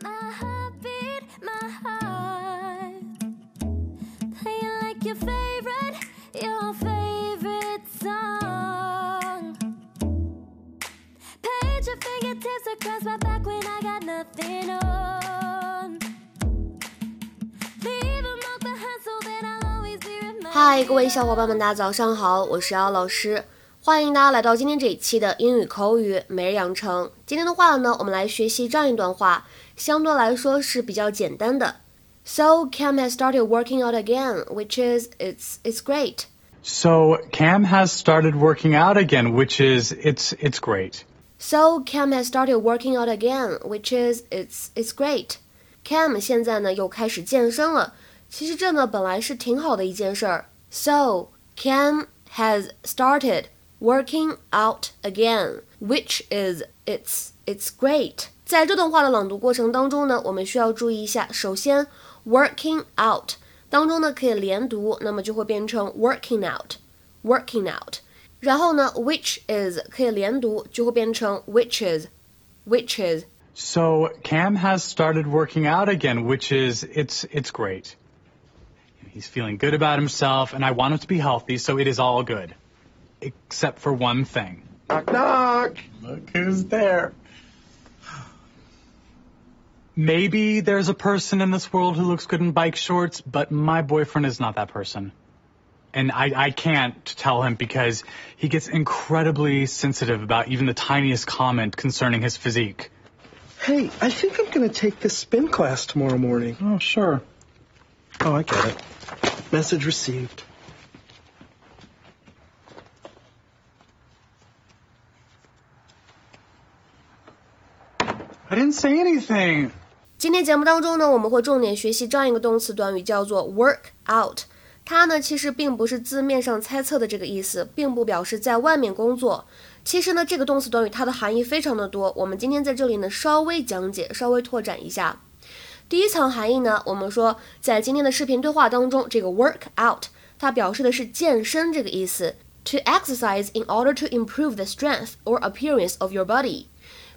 My heartbeat, my heart. Playing like your favorite, your favorite song. Page your fingertips across my back when I got nothing on. Leave a mark behind so that I'll always be remembered. 嗨，各位小伙伴们，大家早上好，我是姚老师，欢迎大家来到今天这一期的英语口语每日养成。今天的话呢，我们来学习这样一段话，相对来说是比较简单的。So Cam has started working out again, which is it's it's great. So Cam has started working out again, which is it's it's great. So Cam has started working out again, which is it's it's great. Cam 现在呢又开始健身了，其实这呢本来是挺好的一件事儿。So Cam has started working out again, which is it's it's great. 在这段话的朗读过程当中呢，我们需要注意一下，首先 working out 当中呢可以连读，那么就会变成 working out, working out。然后呢，which is 可以连读，就会变成 which is, which is。 So Cam has started working out again, which is it's it's great. He's feeling good about himself, and I want him to be healthy, so it is all good. Except for one thing. Knock, knock. Look who's there. Maybe there's a person in this world who looks good in bike shorts, but my boyfriend is not that person. And I, I can't tell him because he gets incredibly sensitive about even the tiniest comment concerning his physique. Hey, I think I'm going to take this spin class tomorrow morning. Oh, sure. Oh, I get it. Message received. Didn't say anything. 今天节目当中呢，我们会重点学习这样一个动词短语，叫做 work out。它呢，其实并不是字面上猜测的这个意思，并不表示在外面工作。其实呢，这个动词短语它的含义非常的多，我们今天在这里呢稍微讲解，稍微拓展一下。第一层含义呢，我们说在今天的视频对话当中，这个 work out 它表示的是健身这个意思，to exercise in order to improve the strength or appearance of your body。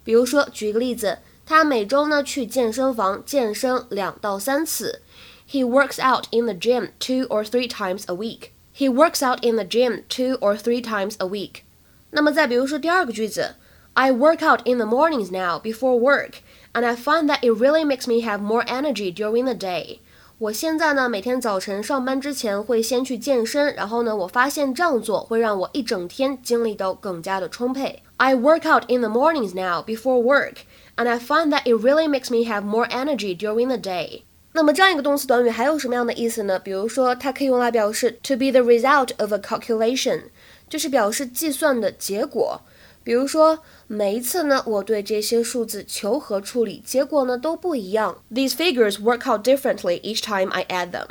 比如说，举一个例子，他每周呢去健身房健身两到三次。He works out in the gym two or three times a week. He works out in the gym two or three times a week. 那么再比如说第二个句子，I work out in the mornings now before work, and I find that it really makes me have more energy during the day. 我现在呢，每天早晨上班之前会先去健身，然后呢，我发现这样做会让我一整天精力都更加的充沛。I work out in the mornings now before work, and I find that it really makes me have more energy during the day. 那么这样一个动词短语还有什么样的意思呢？比如说，它可以用来表示 to be the result of a calculation，就是表示计算的结果。比如说，每一次呢，我对这些数字求和处理，结果呢都不一样。These figures work out differently each time I add them.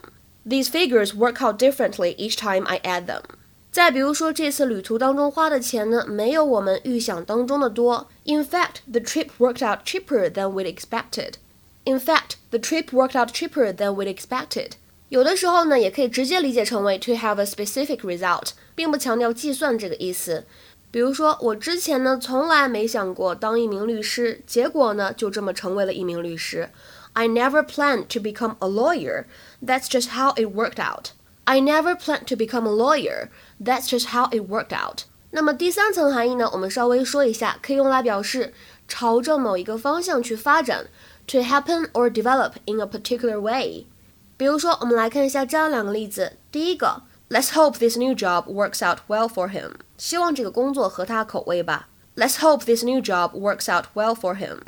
These figures work out differently each time I add them. 再比如说，这次旅途当中花的钱呢，没有我们预想当中的多。In fact, the trip worked out cheaper than we'd expected. In fact, the trip worked out cheaper than we'd expected. 有的时候呢，也可以直接理解成为 to have a specific result，并不强调计算这个意思。比如说，我之前呢从来没想过当一名律师，结果呢就这么成为了一名律师。I never planned to become a lawyer. That's just how it worked out. I never planned to become a lawyer. That's just how it worked out. 那么第三层含义呢，我们稍微说一下，可以用来表示朝着某一个方向去发展，to happen or develop in a particular way。比如说，我们来看一下这样两个例子。第一个，Let's hope this new job works out well for him。希望这个工作合他口味吧。Let's hope this new job works out well for him。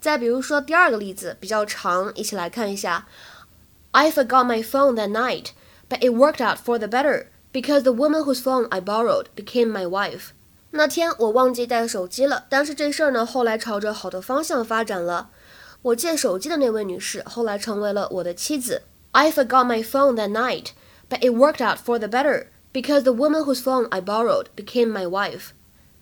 再比如说第二个例子比较长，一起来看一下。I forgot my phone that night, But it worked out for the better because the woman whose phone I borrowed became my wife. 那天我忘记带手机了，但是这事儿呢后来朝着好的方向发展了。我借手机的那位女士后来成为了我的妻子。I forgot my phone that night, but it worked out for the better because the woman whose phone I borrowed became my wife.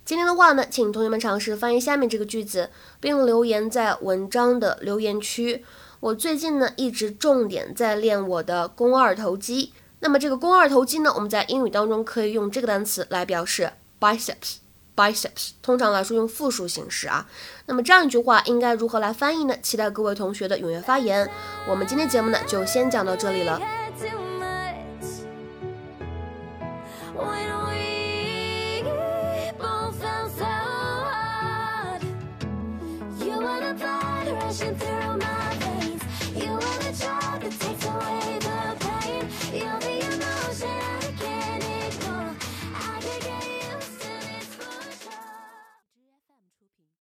今天的话呢，请同学们尝试翻译下面这个句子，并留言在文章的留言区。我最近呢一直重点在练我的肱二头肌。那么这个肱二头肌呢，我们在英语当中可以用这个单词来表示 biceps。biceps，通常来说用复数形式啊。那么这样一句话应该如何来翻译呢？期待各位同学的踊跃发言。我们今天节目呢就先讲到这里了。